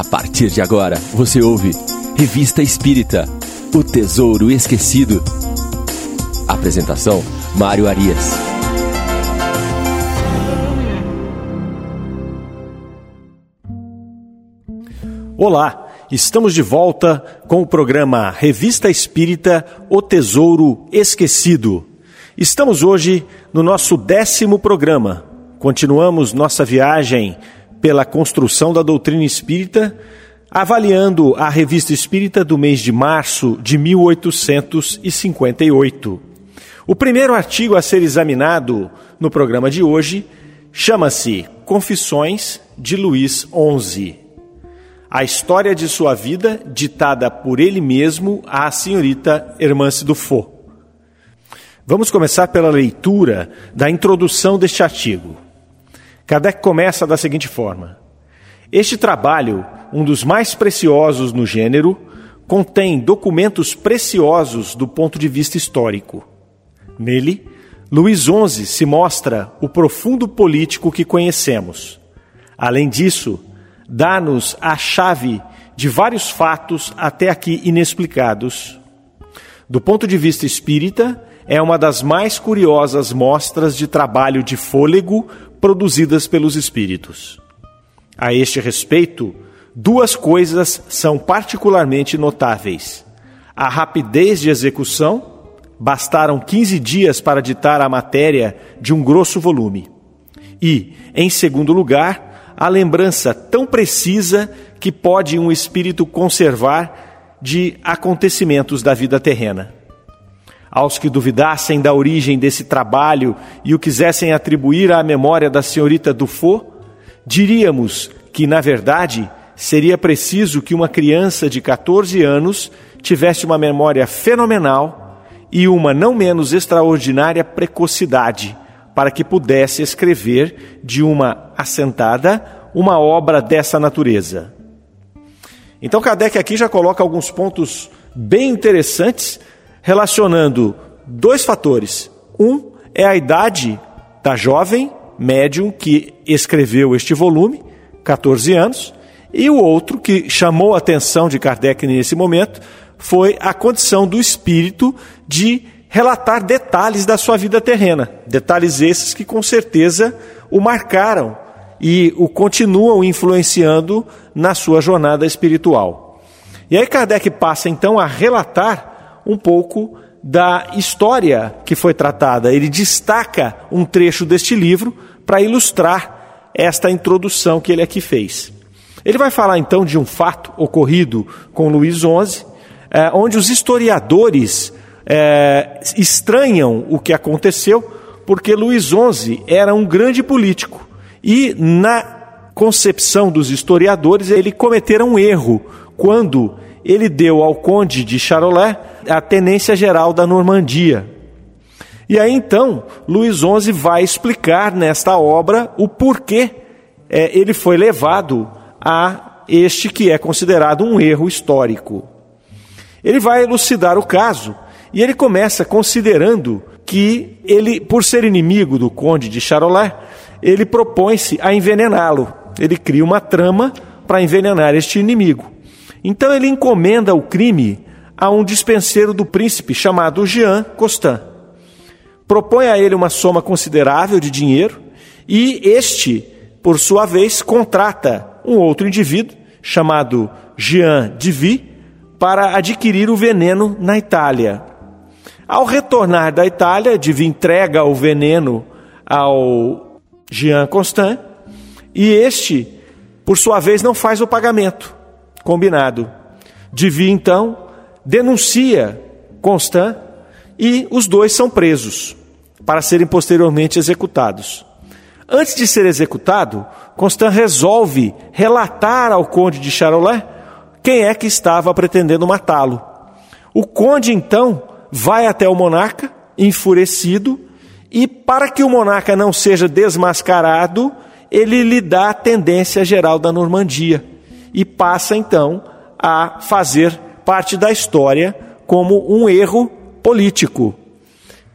A partir de agora, você ouve Revista Espírita O Tesouro Esquecido. Apresentação: Mário Arias. Olá, estamos de volta com o programa Revista Espírita O Tesouro Esquecido. Estamos hoje no nosso décimo programa. Continuamos nossa viagem pela construção da doutrina espírita, avaliando a Revista Espírita do mês de março de 1858. O primeiro artigo a ser examinado no programa de hoje chama-se Confissões de Luís XI. A história de sua vida ditada por ele mesmo à senhorita Hermance Dufault. Vamos começar pela leitura da introdução deste artigo. Kardec começa da seguinte forma: Este trabalho, um dos mais preciosos no gênero, contém documentos preciosos do ponto de vista histórico. Nele, Luís XI se mostra o profundo político que conhecemos. Além disso, dá-nos a chave de vários fatos até aqui inexplicados. Do ponto de vista espírita, é uma das mais curiosas mostras de trabalho de fôlego produzidas pelos espíritos. A este respeito, duas coisas são particularmente notáveis: a rapidez de execução bastaram 15 dias para ditar a matéria de um grosso volume. E, em segundo lugar, a lembrança tão precisa que pode um espírito conservar de acontecimentos da vida terrena. Aos que duvidassem da origem desse trabalho e o quisessem atribuir à memória da senhorita Dufault, diríamos que, na verdade, seria preciso que uma criança de 14 anos tivesse uma memória fenomenal e uma não menos extraordinária precocidade para que pudesse escrever de uma assentada uma obra dessa natureza. Então Kardec aqui já coloca alguns pontos bem interessantes relacionando dois fatores. Um é a idade da jovem médium que escreveu este volume, 14 anos, e o outro que chamou a atenção de Kardec nesse momento foi a condição do espírito de relatar detalhes da sua vida terrena. Detalhes esses que com certeza o marcaram e o continuam influenciando na sua jornada espiritual. E aí Kardec passa então a relatar um pouco da história que foi tratada. Ele destaca um trecho deste livro para ilustrar esta introdução que ele aqui fez. Ele vai falar então de um fato ocorrido com Luís XI, é, onde os historiadores é, estranham o que aconteceu, porque Luís XI era um grande político e, na concepção dos historiadores, ele cometera um erro quando ele deu ao conde de Charolais a tenência geral da Normandia. E aí então, Luís XI vai explicar nesta obra o porquê é, ele foi levado a este que é considerado um erro histórico. Ele vai elucidar o caso e ele começa considerando que ele, por ser inimigo do conde de Charolais, ele propõe-se a envenená-lo. Ele cria uma trama para envenenar este inimigo. Então ele encomenda o crime a um dispenseiro do príncipe chamado Jean Costan. Propõe a ele uma soma considerável de dinheiro e este, por sua vez, contrata um outro indivíduo chamado Jean Divy para adquirir o veneno na Itália. Ao retornar da Itália, Divi entrega o veneno ao Jean Constant e este, por sua vez, não faz o pagamento combinado. Divi então denuncia Constant e os dois são presos para serem posteriormente executados. Antes de ser executado, Constant resolve relatar ao conde de Charolais quem é que estava pretendendo matá-lo. O conde então vai até o monarca, enfurecido, e para que o monarca não seja desmascarado, ele lhe dá a tendência geral da Normandia e passa então a fazer parte da história como um erro político.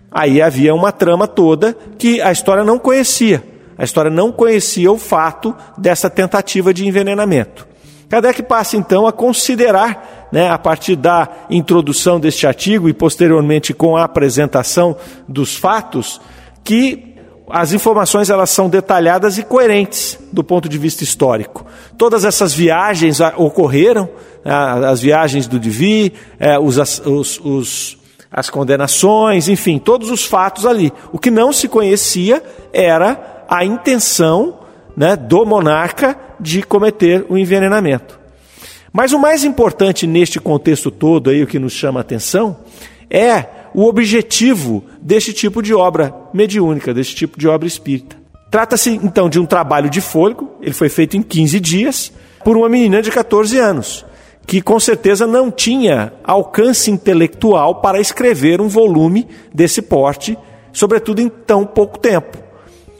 Aí havia uma trama toda que a história não conhecia. A história não conhecia o fato dessa tentativa de envenenamento. Kardec passa então a considerar, né, a partir da introdução deste artigo e posteriormente com a apresentação dos fatos, que as informações elas são detalhadas e coerentes do ponto de vista histórico. Todas essas viagens ocorreram, as viagens do Divi, é, os, os, os, as condenações, enfim, todos os fatos ali. O que não se conhecia era a intenção né, do monarca de cometer o envenenamento. Mas o mais importante neste contexto todo, aí, o que nos chama a atenção, é o objetivo deste tipo de obra mediúnica, deste tipo de obra espírita. Trata-se então de um trabalho de fôlego, ele foi feito em 15 dias, por uma menina de 14 anos, que com certeza não tinha alcance intelectual para escrever um volume desse porte, sobretudo em tão pouco tempo.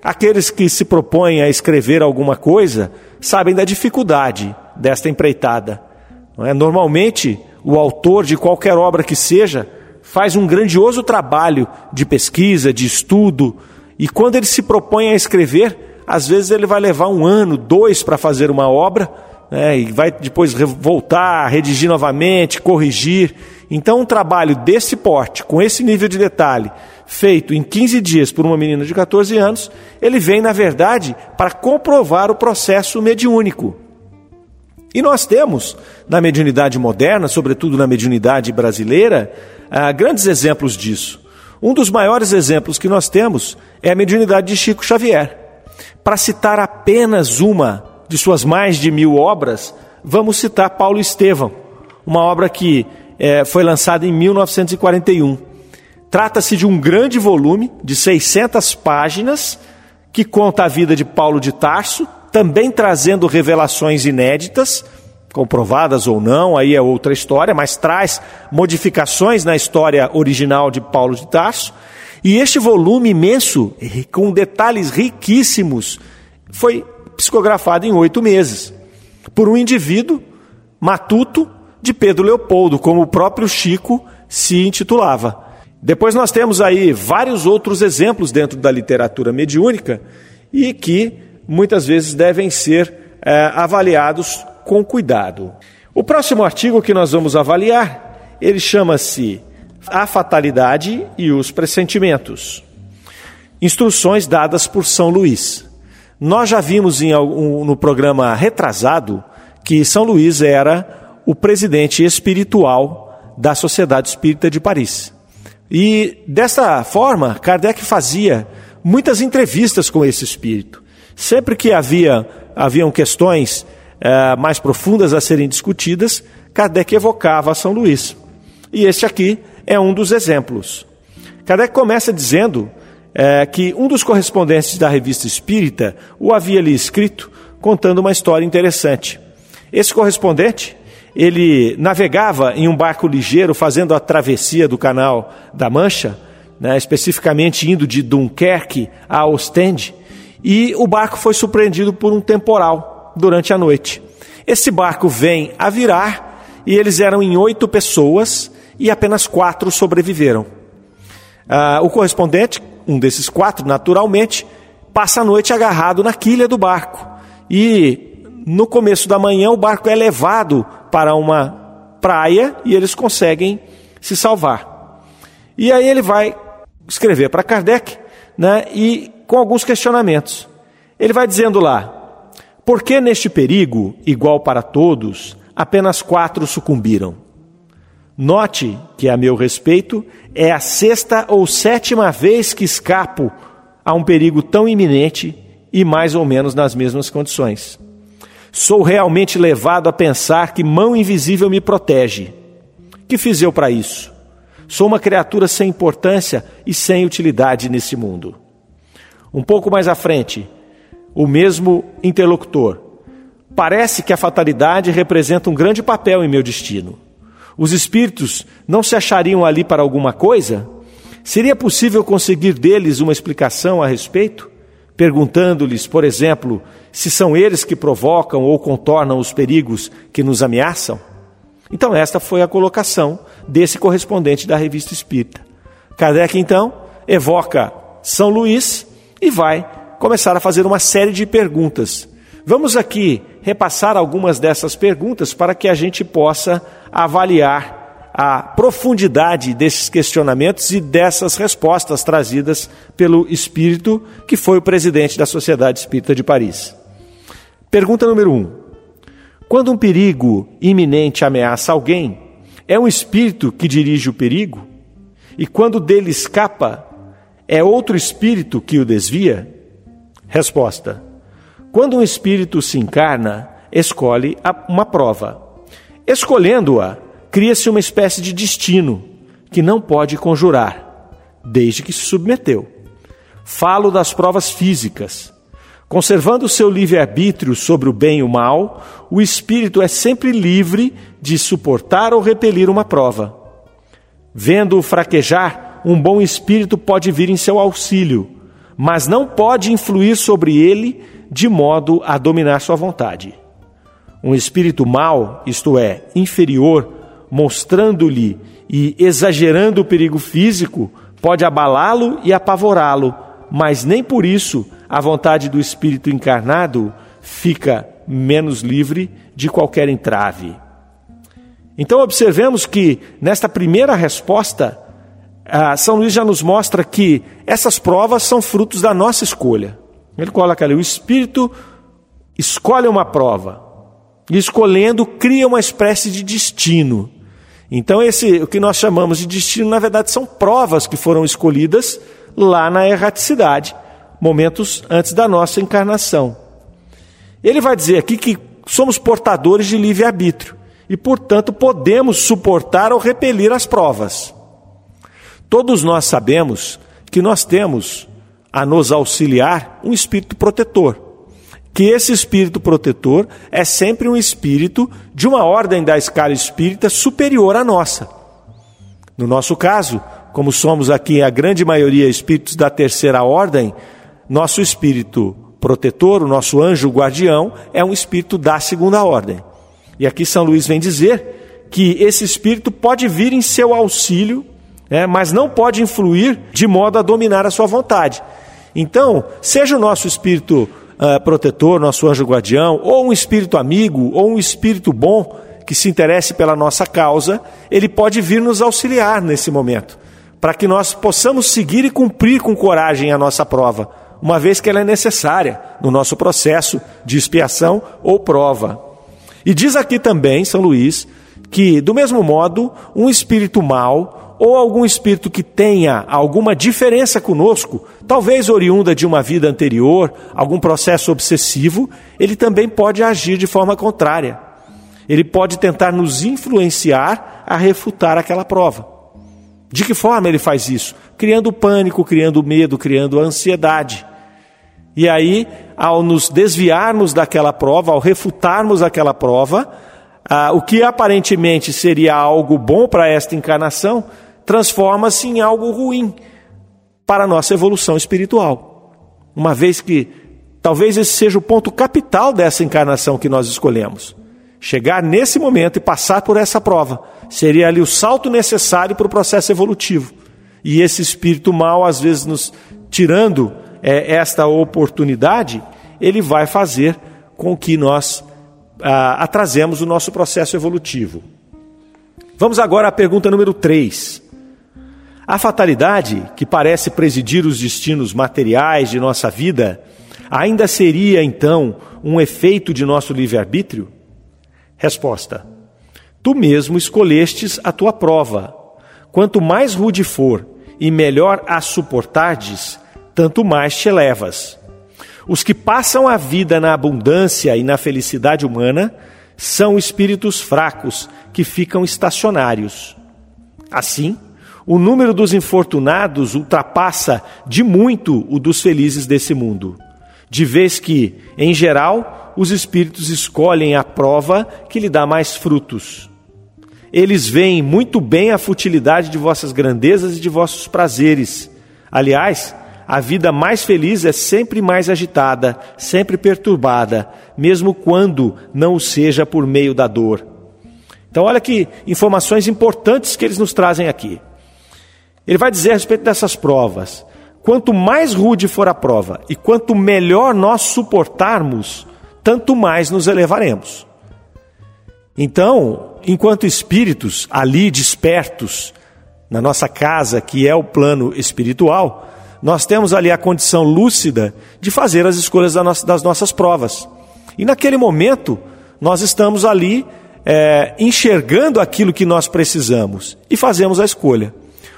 Aqueles que se propõem a escrever alguma coisa sabem da dificuldade desta empreitada. É? Normalmente, o autor de qualquer obra que seja faz um grandioso trabalho de pesquisa, de estudo, e quando ele se propõe a escrever, às vezes ele vai levar um ano, dois para fazer uma obra, né, e vai depois voltar, redigir novamente, corrigir. Então, um trabalho desse porte, com esse nível de detalhe, feito em 15 dias por uma menina de 14 anos, ele vem, na verdade, para comprovar o processo mediúnico. E nós temos, na mediunidade moderna, sobretudo na mediunidade brasileira, ah, grandes exemplos disso. Um dos maiores exemplos que nós temos é a mediunidade de Chico Xavier. Para citar apenas uma de suas mais de mil obras, vamos citar Paulo Estevão, uma obra que é, foi lançada em 1941. Trata-se de um grande volume de 600 páginas que conta a vida de Paulo de Tarso, também trazendo revelações inéditas, comprovadas ou não, aí é outra história, mas traz modificações na história original de Paulo de Tarso. E este volume imenso, com detalhes riquíssimos, foi psicografado em oito meses, por um indivíduo matuto de Pedro Leopoldo, como o próprio Chico se intitulava. Depois nós temos aí vários outros exemplos dentro da literatura mediúnica e que muitas vezes devem ser é, avaliados com cuidado. O próximo artigo que nós vamos avaliar, ele chama-se A Fatalidade e os Pressentimentos. Instruções dadas por São Luís. Nós já vimos em, no programa retrasado que São Luís era o presidente espiritual da Sociedade Espírita de Paris. E dessa forma, Kardec fazia muitas entrevistas com esse espírito. Sempre que havia haviam questões é, mais profundas a serem discutidas, Kardec evocava São Luís. E este aqui é um dos exemplos. Kardec começa dizendo é, que um dos correspondentes da revista Espírita o havia lhe escrito contando uma história interessante. Esse correspondente, ele navegava em um barco ligeiro fazendo a travessia do canal da Mancha, né, especificamente indo de Dunkerque a Ostende, e o barco foi surpreendido por um temporal durante a noite. Esse barco vem a virar e eles eram em oito pessoas e apenas quatro sobreviveram. Ah, o correspondente, um desses quatro, naturalmente, passa a noite agarrado na quilha do barco e no começo da manhã o barco é levado para uma praia e eles conseguem se salvar. E aí ele vai escrever para Kardec né, e com alguns questionamentos. Ele vai dizendo lá: por que neste perigo, igual para todos, apenas quatro sucumbiram? Note que, a meu respeito, é a sexta ou sétima vez que escapo a um perigo tão iminente e mais ou menos nas mesmas condições. Sou realmente levado a pensar que mão invisível me protege. Que fiz eu para isso? Sou uma criatura sem importância e sem utilidade nesse mundo. Um pouco mais à frente, o mesmo interlocutor. Parece que a fatalidade representa um grande papel em meu destino. Os espíritos não se achariam ali para alguma coisa? Seria possível conseguir deles uma explicação a respeito? Perguntando-lhes, por exemplo, se são eles que provocam ou contornam os perigos que nos ameaçam? Então, esta foi a colocação desse correspondente da revista espírita. Kardec, então, evoca São Luís e vai começar a fazer uma série de perguntas. Vamos aqui repassar algumas dessas perguntas para que a gente possa avaliar a profundidade desses questionamentos e dessas respostas trazidas pelo espírito que foi o presidente da Sociedade Espírita de Paris. Pergunta número 1. Um. Quando um perigo iminente ameaça alguém, é um espírito que dirige o perigo? E quando dele escapa, é outro espírito que o desvia? Resposta: Quando um espírito se encarna, escolhe uma prova. Escolhendo-a, cria-se uma espécie de destino que não pode conjurar, desde que se submeteu. Falo das provas físicas. Conservando seu livre-arbítrio sobre o bem e o mal, o espírito é sempre livre de suportar ou repelir uma prova. Vendo-o fraquejar, um bom espírito pode vir em seu auxílio, mas não pode influir sobre ele de modo a dominar sua vontade. Um espírito mau, isto é, inferior, mostrando-lhe e exagerando o perigo físico, pode abalá-lo e apavorá-lo, mas nem por isso a vontade do espírito encarnado fica menos livre de qualquer entrave. Então, observemos que nesta primeira resposta, São Luís já nos mostra que essas provas são frutos da nossa escolha. Ele coloca ali: o espírito escolhe uma prova, e escolhendo, cria uma espécie de destino. Então, esse, o que nós chamamos de destino, na verdade, são provas que foram escolhidas lá na erraticidade momentos antes da nossa encarnação. Ele vai dizer aqui que somos portadores de livre-arbítrio e, portanto, podemos suportar ou repelir as provas. Todos nós sabemos que nós temos a nos auxiliar um espírito protetor. Que esse espírito protetor é sempre um espírito de uma ordem da escala espírita superior à nossa. No nosso caso, como somos aqui a grande maioria espíritos da terceira ordem, nosso espírito protetor, o nosso anjo guardião, é um espírito da segunda ordem. E aqui São Luís vem dizer que esse espírito pode vir em seu auxílio, é, mas não pode influir de modo a dominar a sua vontade. Então, seja o nosso espírito uh, protetor, nosso anjo guardião, ou um espírito amigo, ou um espírito bom que se interesse pela nossa causa, ele pode vir nos auxiliar nesse momento, para que nós possamos seguir e cumprir com coragem a nossa prova uma vez que ela é necessária no nosso processo de expiação ou prova. E diz aqui também, São Luís, que, do mesmo modo, um espírito mau ou algum espírito que tenha alguma diferença conosco, talvez oriunda de uma vida anterior, algum processo obsessivo, ele também pode agir de forma contrária. Ele pode tentar nos influenciar a refutar aquela prova. De que forma ele faz isso? Criando pânico, criando medo, criando ansiedade. E aí, ao nos desviarmos daquela prova, ao refutarmos aquela prova, ah, o que aparentemente seria algo bom para esta encarnação, transforma-se em algo ruim para a nossa evolução espiritual. Uma vez que talvez esse seja o ponto capital dessa encarnação que nós escolhemos. Chegar nesse momento e passar por essa prova seria ali o salto necessário para o processo evolutivo. E esse espírito mal, às vezes, nos tirando é, esta oportunidade, ele vai fazer com que nós ah, atrasemos o nosso processo evolutivo. Vamos agora à pergunta número 3. A fatalidade, que parece presidir os destinos materiais de nossa vida, ainda seria então um efeito de nosso livre-arbítrio? Resposta: Tu mesmo escolhestes a tua prova. Quanto mais rude for e melhor a suportardes, tanto mais te elevas. Os que passam a vida na abundância e na felicidade humana são espíritos fracos que ficam estacionários. Assim, o número dos infortunados ultrapassa de muito o dos felizes desse mundo, de vez que, em geral, os espíritos escolhem a prova que lhe dá mais frutos. Eles veem muito bem a futilidade de vossas grandezas e de vossos prazeres. Aliás, a vida mais feliz é sempre mais agitada, sempre perturbada, mesmo quando não o seja por meio da dor. Então, olha que informações importantes que eles nos trazem aqui. Ele vai dizer a respeito dessas provas: quanto mais rude for a prova e quanto melhor nós suportarmos, tanto mais nos elevaremos. Então, enquanto espíritos ali despertos na nossa casa, que é o plano espiritual, nós temos ali a condição lúcida de fazer as escolhas das nossas provas. E naquele momento, nós estamos ali é, enxergando aquilo que nós precisamos e fazemos a escolha.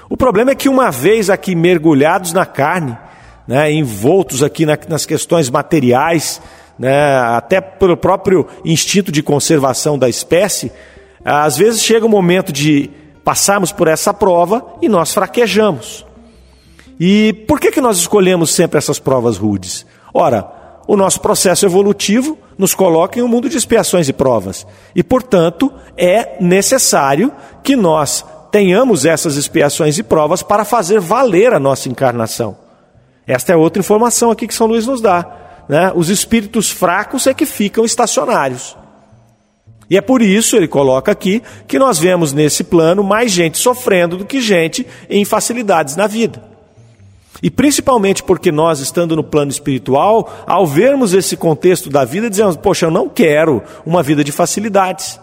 O problema é que, uma vez aqui mergulhados na carne, né, envoltos aqui na, nas questões materiais, né, até pelo próprio instinto de conservação da espécie, às vezes chega o momento de passarmos por essa prova e nós fraquejamos. E por que, que nós escolhemos sempre essas provas rudes? Ora, o nosso processo evolutivo nos coloca em um mundo de expiações e provas. E, portanto, é necessário que nós tenhamos essas expiações e provas para fazer valer a nossa encarnação. Esta é outra informação aqui que São Luís nos dá. Né? Os espíritos fracos é que ficam estacionários. E é por isso, ele coloca aqui, que nós vemos nesse plano mais gente sofrendo do que gente em facilidades na vida. E principalmente porque nós, estando no plano espiritual, ao vermos esse contexto da vida, dizemos: Poxa, eu não quero uma vida de facilidades.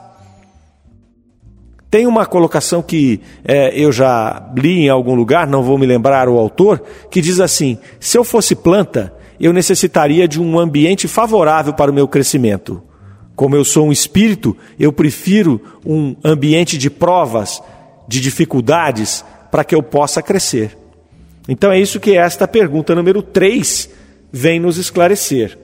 Tem uma colocação que é, eu já li em algum lugar, não vou me lembrar o autor, que diz assim: se eu fosse planta, eu necessitaria de um ambiente favorável para o meu crescimento. Como eu sou um espírito, eu prefiro um ambiente de provas, de dificuldades, para que eu possa crescer. Então é isso que esta pergunta número 3 vem nos esclarecer.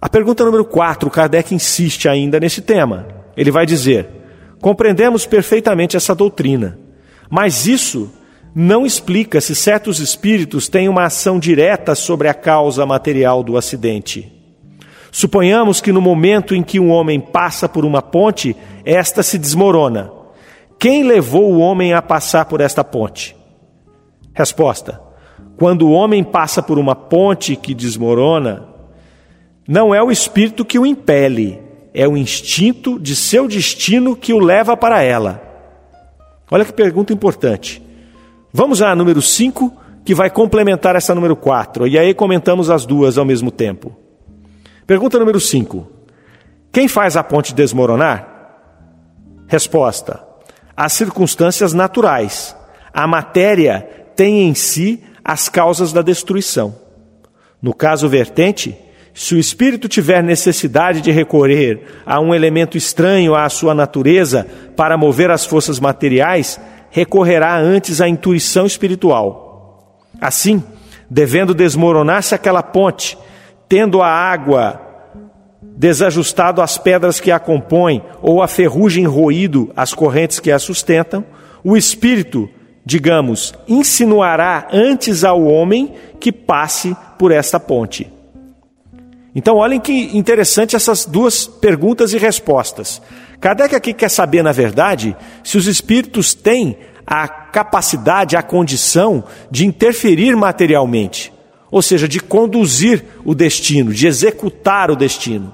A pergunta número 4, Kardec insiste ainda nesse tema. Ele vai dizer: compreendemos perfeitamente essa doutrina, mas isso não explica se certos espíritos têm uma ação direta sobre a causa material do acidente. Suponhamos que no momento em que um homem passa por uma ponte, esta se desmorona. Quem levou o homem a passar por esta ponte? Resposta: Quando o homem passa por uma ponte que desmorona, não é o espírito que o impele, é o instinto de seu destino que o leva para ela. Olha que pergunta importante. Vamos à número 5, que vai complementar essa número 4, e aí comentamos as duas ao mesmo tempo. Pergunta número 5. Quem faz a ponte desmoronar? Resposta: As circunstâncias naturais. A matéria tem em si as causas da destruição. No caso vertente, se o espírito tiver necessidade de recorrer a um elemento estranho à sua natureza para mover as forças materiais, recorrerá antes à intuição espiritual. Assim, devendo desmoronar-se aquela ponte, tendo a água desajustado as pedras que a compõem ou a ferrugem roído as correntes que a sustentam, o espírito digamos, insinuará antes ao homem que passe por esta ponte. Então, olhem que interessante essas duas perguntas e respostas. Kardec aqui quer saber, na verdade, se os espíritos têm a capacidade, a condição de interferir materialmente, ou seja, de conduzir o destino, de executar o destino.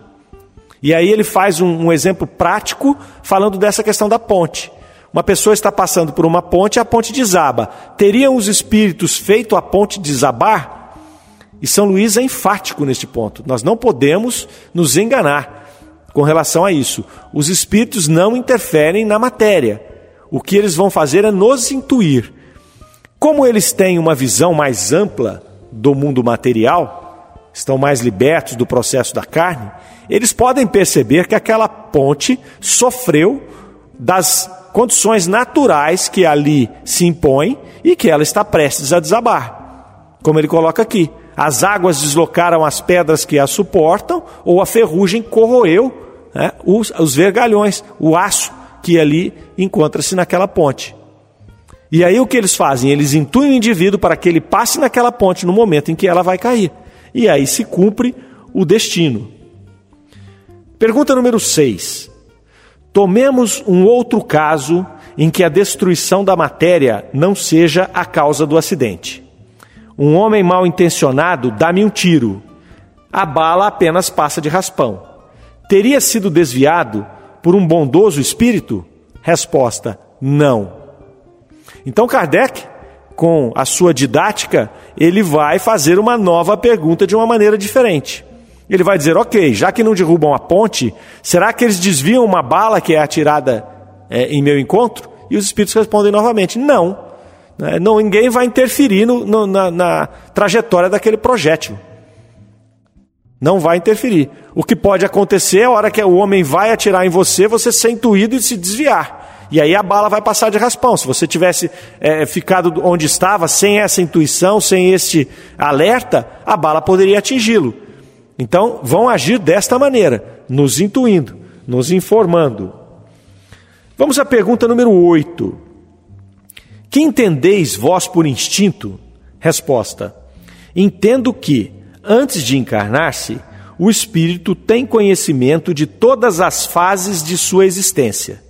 E aí ele faz um, um exemplo prático falando dessa questão da ponte. Uma pessoa está passando por uma ponte e a ponte desaba. Teriam os espíritos feito a ponte desabar? E São Luís é enfático neste ponto. Nós não podemos nos enganar com relação a isso. Os espíritos não interferem na matéria. O que eles vão fazer é nos intuir. Como eles têm uma visão mais ampla do mundo material, estão mais libertos do processo da carne, eles podem perceber que aquela ponte sofreu das condições naturais que ali se impõem e que ela está prestes a desabar. Como ele coloca aqui, as águas deslocaram as pedras que a suportam, ou a ferrugem corroeu né, os, os vergalhões, o aço que ali encontra-se naquela ponte. E aí o que eles fazem? Eles intuem o indivíduo para que ele passe naquela ponte no momento em que ela vai cair. E aí se cumpre o destino. Pergunta número 6. Tomemos um outro caso em que a destruição da matéria não seja a causa do acidente. Um homem mal intencionado dá-me um tiro. A bala apenas passa de raspão. Teria sido desviado por um bondoso espírito? Resposta: não. Então Kardec, com a sua didática, ele vai fazer uma nova pergunta de uma maneira diferente. Ele vai dizer: ok, já que não derrubam a ponte, será que eles desviam uma bala que é atirada é, em meu encontro? E os espíritos respondem novamente: não. Né? não ninguém vai interferir no, no, na, na trajetória daquele projétil. Não vai interferir. O que pode acontecer é a hora que o homem vai atirar em você, você ser intuído e se desviar. E aí a bala vai passar de raspão. Se você tivesse é, ficado onde estava, sem essa intuição, sem este alerta, a bala poderia atingi-lo. Então, vão agir desta maneira, nos intuindo, nos informando. Vamos à pergunta número 8. Que entendeis vós por instinto? Resposta: Entendo que antes de encarnar-se, o espírito tem conhecimento de todas as fases de sua existência.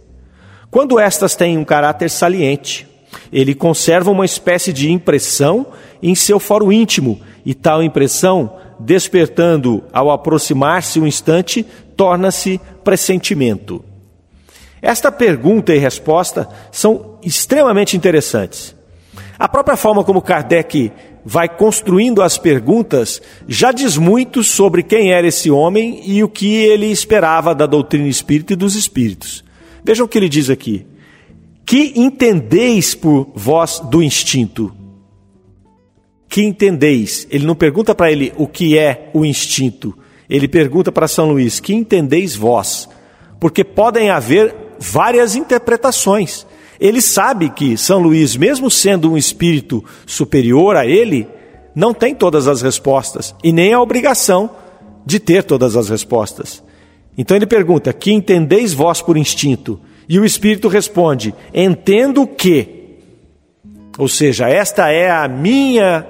Quando estas têm um caráter saliente, ele conserva uma espécie de impressão em seu foro íntimo, e tal impressão, despertando ao aproximar-se um instante, torna-se pressentimento. Esta pergunta e resposta são extremamente interessantes. A própria forma como Kardec vai construindo as perguntas, já diz muito sobre quem era esse homem e o que ele esperava da doutrina espírita e dos espíritos. Vejam o que ele diz aqui. Que entendeis por vós do instinto? Que entendeis? Ele não pergunta para ele o que é o instinto. Ele pergunta para São Luís: que entendeis vós? Porque podem haver várias interpretações. Ele sabe que São Luís, mesmo sendo um espírito superior a ele, não tem todas as respostas e nem a obrigação de ter todas as respostas. Então ele pergunta: Que entendeis vós por instinto? E o espírito responde: Entendo que. Ou seja, esta é a minha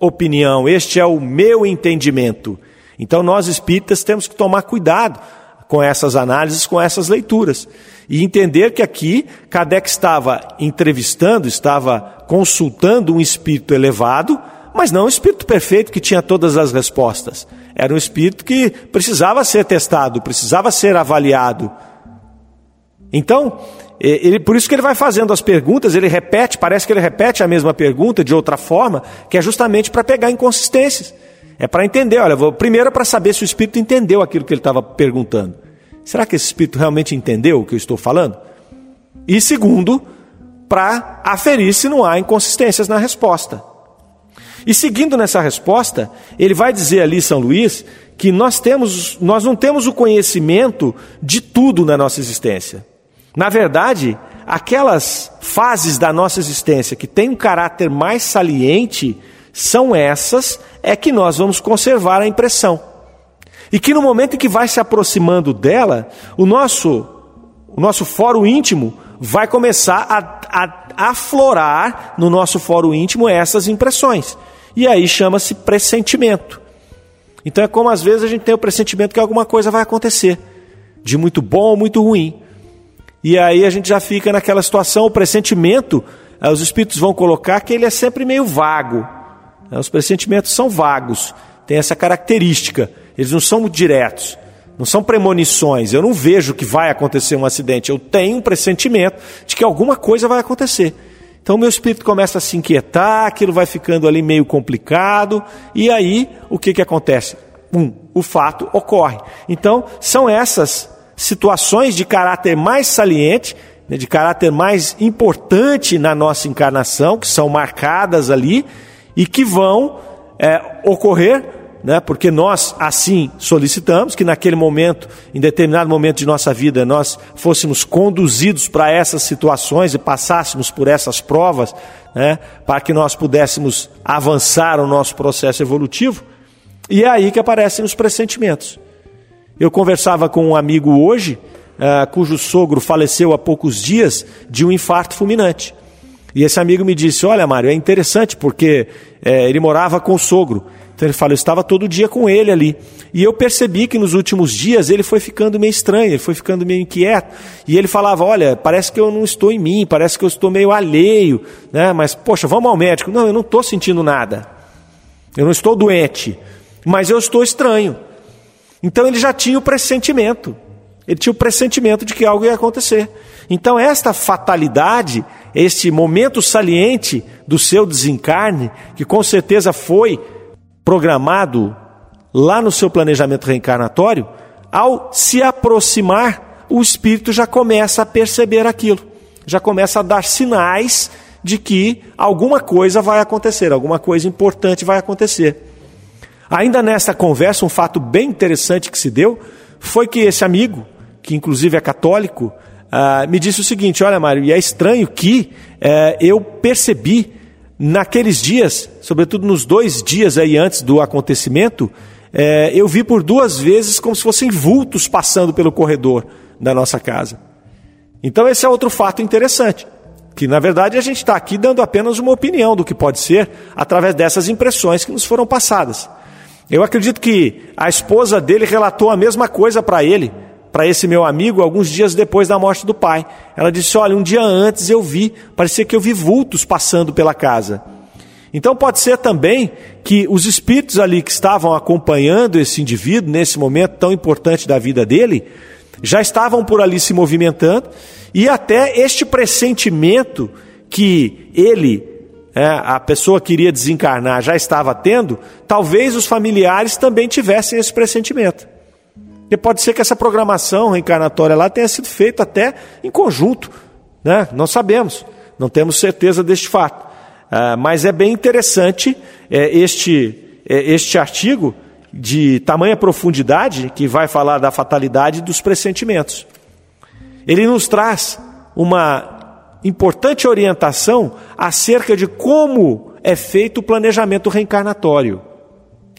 opinião, este é o meu entendimento. Então nós espíritas temos que tomar cuidado com essas análises, com essas leituras. E entender que aqui Kardec estava entrevistando, estava consultando um espírito elevado, mas não um espírito perfeito que tinha todas as respostas. Era um espírito que precisava ser testado, precisava ser avaliado. Então, ele, por isso que ele vai fazendo as perguntas, ele repete, parece que ele repete a mesma pergunta de outra forma, que é justamente para pegar inconsistências. É para entender, olha, vou, primeiro é para saber se o espírito entendeu aquilo que ele estava perguntando. Será que esse espírito realmente entendeu o que eu estou falando? E segundo, para aferir se não há inconsistências na resposta. E seguindo nessa resposta, ele vai dizer ali, São Luís, que nós, temos, nós não temos o conhecimento de tudo na nossa existência. Na verdade, aquelas fases da nossa existência que têm um caráter mais saliente, são essas é que nós vamos conservar a impressão. E que no momento em que vai se aproximando dela, o nosso, o nosso fórum íntimo vai começar a, a aflorar no nosso fórum íntimo essas impressões. E aí chama-se pressentimento. Então é como às vezes a gente tem o pressentimento que alguma coisa vai acontecer, de muito bom ou muito ruim. E aí a gente já fica naquela situação, o pressentimento, eh, os espíritos vão colocar que ele é sempre meio vago. Né? Os pressentimentos são vagos, tem essa característica. Eles não são diretos, não são premonições. Eu não vejo que vai acontecer um acidente. Eu tenho um pressentimento de que alguma coisa vai acontecer. Então meu espírito começa a se inquietar, aquilo vai ficando ali meio complicado, e aí o que, que acontece? Um, o fato ocorre. Então são essas situações de caráter mais saliente, né, de caráter mais importante na nossa encarnação, que são marcadas ali e que vão é, ocorrer né? porque nós assim solicitamos que naquele momento, em determinado momento de nossa vida, nós fôssemos conduzidos para essas situações e passássemos por essas provas, né? para que nós pudéssemos avançar o nosso processo evolutivo. E é aí que aparecem os pressentimentos. Eu conversava com um amigo hoje, uh, cujo sogro faleceu há poucos dias de um infarto fulminante. E esse amigo me disse: Olha, Mário, é interessante porque é, ele morava com o sogro. Então ele fala, eu estava todo dia com ele ali. E eu percebi que nos últimos dias ele foi ficando meio estranho, ele foi ficando meio inquieto. E ele falava, olha, parece que eu não estou em mim, parece que eu estou meio alheio, né? Mas, poxa, vamos ao médico. Não, eu não estou sentindo nada. Eu não estou doente, mas eu estou estranho. Então ele já tinha o pressentimento. Ele tinha o pressentimento de que algo ia acontecer. Então esta fatalidade, este momento saliente do seu desencarne, que com certeza foi programado lá no seu planejamento reencarnatório, ao se aproximar, o espírito já começa a perceber aquilo, já começa a dar sinais de que alguma coisa vai acontecer, alguma coisa importante vai acontecer. Ainda nessa conversa, um fato bem interessante que se deu foi que esse amigo, que inclusive é católico, uh, me disse o seguinte: Olha, Mário, e é estranho que uh, eu percebi naqueles dias, sobretudo nos dois dias aí antes do acontecimento, uh, eu vi por duas vezes como se fossem vultos passando pelo corredor da nossa casa. Então, esse é outro fato interessante. Que na verdade a gente está aqui dando apenas uma opinião do que pode ser através dessas impressões que nos foram passadas. Eu acredito que a esposa dele relatou a mesma coisa para ele, para esse meu amigo, alguns dias depois da morte do pai. Ela disse: Olha, um dia antes eu vi, parecia que eu vi vultos passando pela casa. Então pode ser também que os espíritos ali que estavam acompanhando esse indivíduo nesse momento tão importante da vida dele, já estavam por ali se movimentando e até este pressentimento que ele é, a pessoa que iria desencarnar já estava tendo, talvez os familiares também tivessem esse pressentimento. E pode ser que essa programação reencarnatória lá tenha sido feita até em conjunto, né? não sabemos, não temos certeza deste fato. Ah, mas é bem interessante é, este, é, este artigo de tamanha profundidade que vai falar da fatalidade dos pressentimentos. Ele nos traz uma importante orientação acerca de como é feito o planejamento reencarnatório.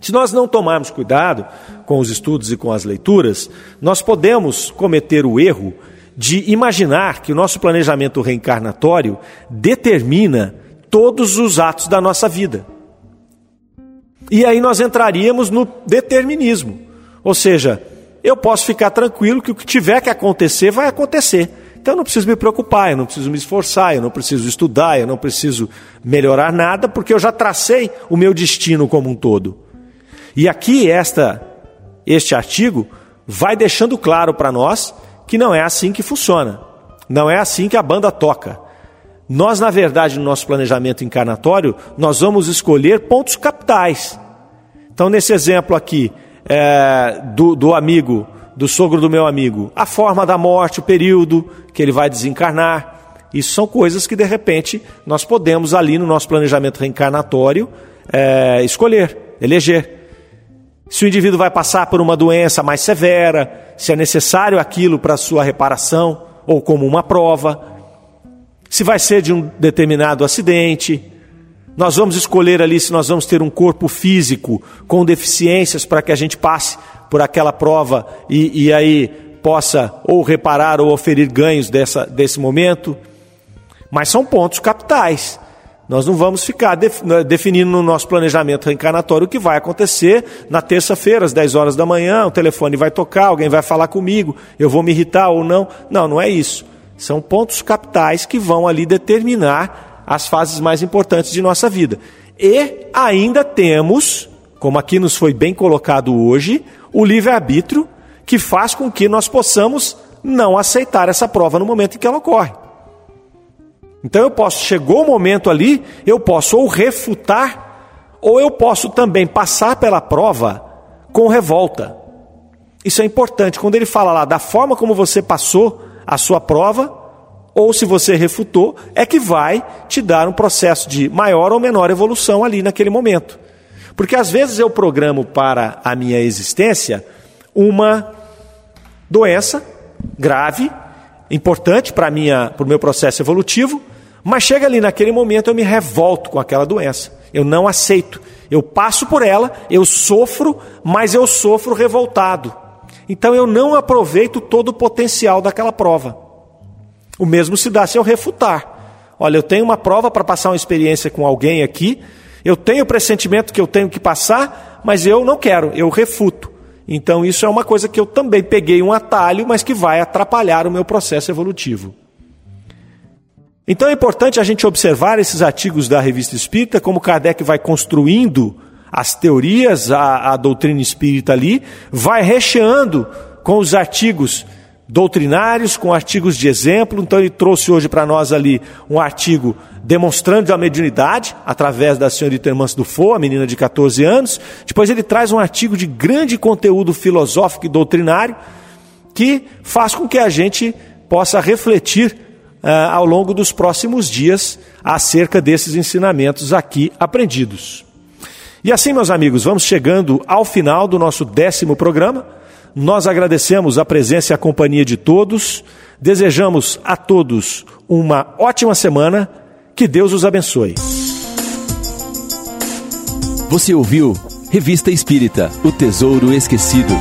Se nós não tomarmos cuidado com os estudos e com as leituras, nós podemos cometer o erro de imaginar que o nosso planejamento reencarnatório determina todos os atos da nossa vida. E aí nós entraríamos no determinismo. Ou seja, eu posso ficar tranquilo que o que tiver que acontecer vai acontecer. Então eu não preciso me preocupar, eu não preciso me esforçar, eu não preciso estudar, eu não preciso melhorar nada, porque eu já tracei o meu destino como um todo. E aqui esta este artigo vai deixando claro para nós que não é assim que funciona. Não é assim que a banda toca. Nós, na verdade, no nosso planejamento encarnatório, nós vamos escolher pontos capitais. Então, nesse exemplo aqui é, do, do amigo do sogro do meu amigo, a forma da morte, o período que ele vai desencarnar. Isso são coisas que, de repente, nós podemos, ali no nosso planejamento reencarnatório, é, escolher, eleger. Se o indivíduo vai passar por uma doença mais severa, se é necessário aquilo para sua reparação, ou como uma prova, se vai ser de um determinado acidente. Nós vamos escolher ali se nós vamos ter um corpo físico com deficiências para que a gente passe por aquela prova e, e aí possa ou reparar ou oferir ganhos dessa, desse momento. Mas são pontos capitais. Nós não vamos ficar né, definindo no nosso planejamento reencarnatório o que vai acontecer na terça-feira, às 10 horas da manhã, o telefone vai tocar, alguém vai falar comigo, eu vou me irritar ou não. Não, não é isso. São pontos capitais que vão ali determinar as fases mais importantes de nossa vida. E ainda temos, como aqui nos foi bem colocado hoje, o livre-arbítrio que faz com que nós possamos não aceitar essa prova no momento em que ela ocorre. Então eu posso, chegou o momento ali, eu posso ou refutar, ou eu posso também passar pela prova com revolta. Isso é importante. Quando ele fala lá da forma como você passou a sua prova, ou se você refutou, é que vai te dar um processo de maior ou menor evolução ali naquele momento. Porque às vezes eu programo para a minha existência uma doença grave, importante para o meu processo evolutivo, mas chega ali naquele momento eu me revolto com aquela doença. Eu não aceito. Eu passo por ela, eu sofro, mas eu sofro revoltado. Então eu não aproveito todo o potencial daquela prova. O mesmo se dá se eu refutar. Olha, eu tenho uma prova para passar uma experiência com alguém aqui, eu tenho o pressentimento que eu tenho que passar, mas eu não quero, eu refuto. Então isso é uma coisa que eu também peguei um atalho, mas que vai atrapalhar o meu processo evolutivo. Então é importante a gente observar esses artigos da Revista Espírita, como Kardec vai construindo as teorias, a, a doutrina espírita ali, vai recheando com os artigos doutrinários, com artigos de exemplo. Então, ele trouxe hoje para nós ali um artigo demonstrando a mediunidade através da senhorita Irmã do Fo, a menina de 14 anos. Depois, ele traz um artigo de grande conteúdo filosófico e doutrinário que faz com que a gente possa refletir uh, ao longo dos próximos dias acerca desses ensinamentos aqui aprendidos. E assim, meus amigos, vamos chegando ao final do nosso décimo programa. Nós agradecemos a presença e a companhia de todos. Desejamos a todos uma ótima semana. Que Deus os abençoe. Você ouviu Revista Espírita O Tesouro Esquecido.